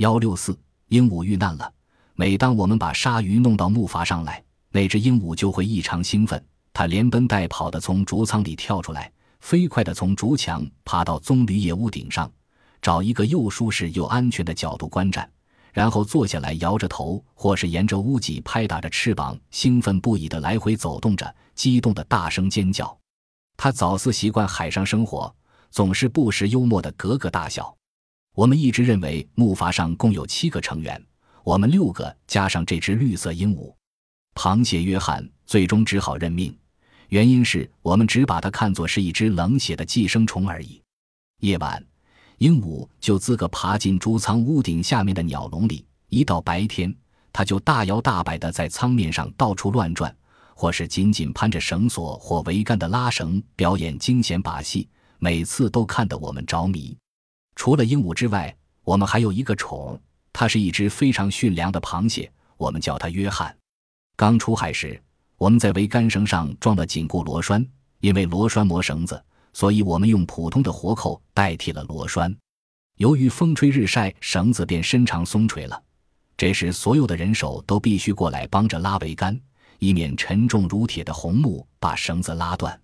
幺六四，鹦鹉遇难了。每当我们把鲨鱼弄到木筏上来，那只鹦鹉就会异常兴奋，它连奔带跑的从竹舱里跳出来，飞快地从竹墙爬到棕榈叶屋顶上，找一个又舒适又安全的角度观战，然后坐下来，摇着头，或是沿着屋脊拍打着翅膀，兴奋不已地来回走动着，激动地大声尖叫。它早似习惯海上生活，总是不时幽默地咯咯大笑。我们一直认为木筏上共有七个成员。我们六个加上这只绿色鹦鹉，螃蟹约翰最终只好认命，原因是我们只把它看作是一只冷血的寄生虫而已。夜晚，鹦鹉就自个爬进猪舱屋顶下面的鸟笼里；一到白天，它就大摇大摆地在舱面上到处乱转，或是紧紧攀着绳索或桅杆的拉绳表演惊险把戏，每次都看得我们着迷。除了鹦鹉之外，我们还有一个宠。它是一只非常驯良的螃蟹，我们叫它约翰。刚出海时，我们在桅杆绳上装了紧固螺栓，因为螺栓磨绳子，所以我们用普通的活扣代替了螺栓。由于风吹日晒，绳子便伸长松垂了。这时，所有的人手都必须过来帮着拉桅杆，以免沉重如铁的红木把绳子拉断。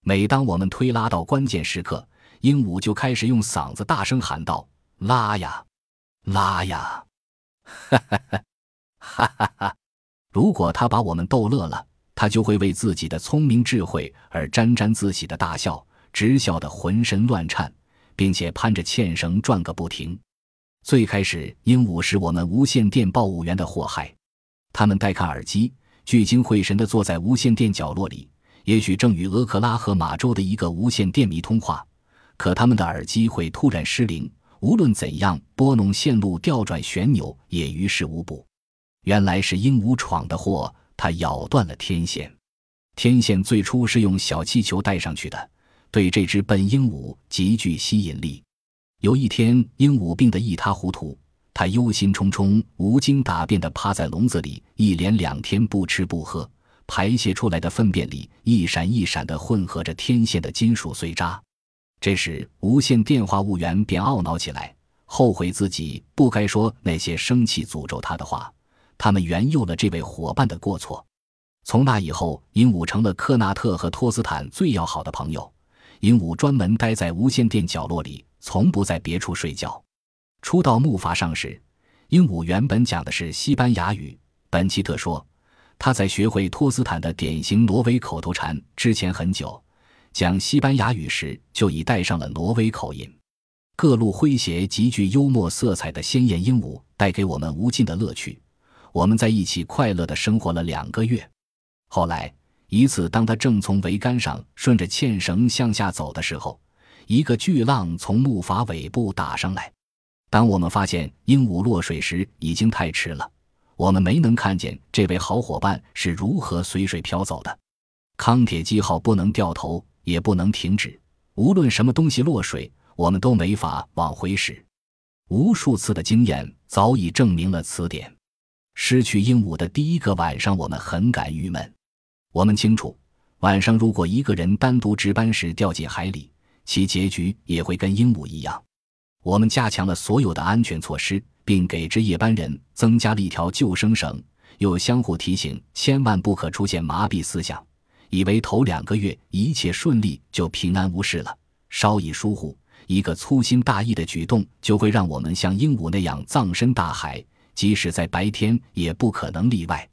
每当我们推拉到关键时刻，鹦鹉就开始用嗓子大声喊道：“拉呀！”拉呀，哈哈哈，哈哈哈！如果他把我们逗乐了，他就会为自己的聪明智慧而沾沾自喜的大笑，直笑得浑身乱颤，并且攀着纤绳转个不停。最开始，鹦鹉是我们无线电报务员的祸害。他们戴看耳机，聚精会神地坐在无线电角落里，也许正与俄克拉荷马州的一个无线电迷通话，可他们的耳机会突然失灵。无论怎样拨弄线路、调转旋钮，也于事无补。原来是鹦鹉闯的祸，它咬断了天线。天线最初是用小气球带上去的，对这只笨鹦鹉极具吸引力。有一天，鹦鹉病得一塌糊涂，它忧心忡忡、无精打便地趴在笼子里，一连两天不吃不喝，排泄出来的粪便里一闪一闪地混合着天线的金属碎渣。这时，无线电话务员便懊恼起来，后悔自己不该说那些生气诅咒他的话。他们原诱了这位伙伴的过错。从那以后，鹦鹉成了科纳特和托斯坦最要好的朋友。鹦鹉专门待在无线电角落里，从不在别处睡觉。初到木筏上时，鹦鹉原本讲的是西班牙语。本奇特说，他在学会托斯坦的典型挪威口头禅之前很久。讲西班牙语时，就已带上了挪威口音。各路诙谐、极具幽默色彩的鲜艳鹦鹉带给我们无尽的乐趣。我们在一起快乐地生活了两个月。后来一次，当他正从桅杆上顺着纤绳向下走的时候，一个巨浪从木筏尾部打上来。当我们发现鹦鹉落水时，已经太迟了。我们没能看见这位好伙伴是如何随水漂走的。康铁基号不能掉头。也不能停止。无论什么东西落水，我们都没法往回使。无数次的经验早已证明了此点。失去鹦鹉的第一个晚上，我们很感郁闷。我们清楚，晚上如果一个人单独值班时掉进海里，其结局也会跟鹦鹉一样。我们加强了所有的安全措施，并给值夜班人增加了一条救生绳，又相互提醒千万不可出现麻痹思想。以为头两个月一切顺利就平安无事了，稍一疏忽，一个粗心大意的举动就会让我们像鹦鹉那样葬身大海，即使在白天也不可能例外。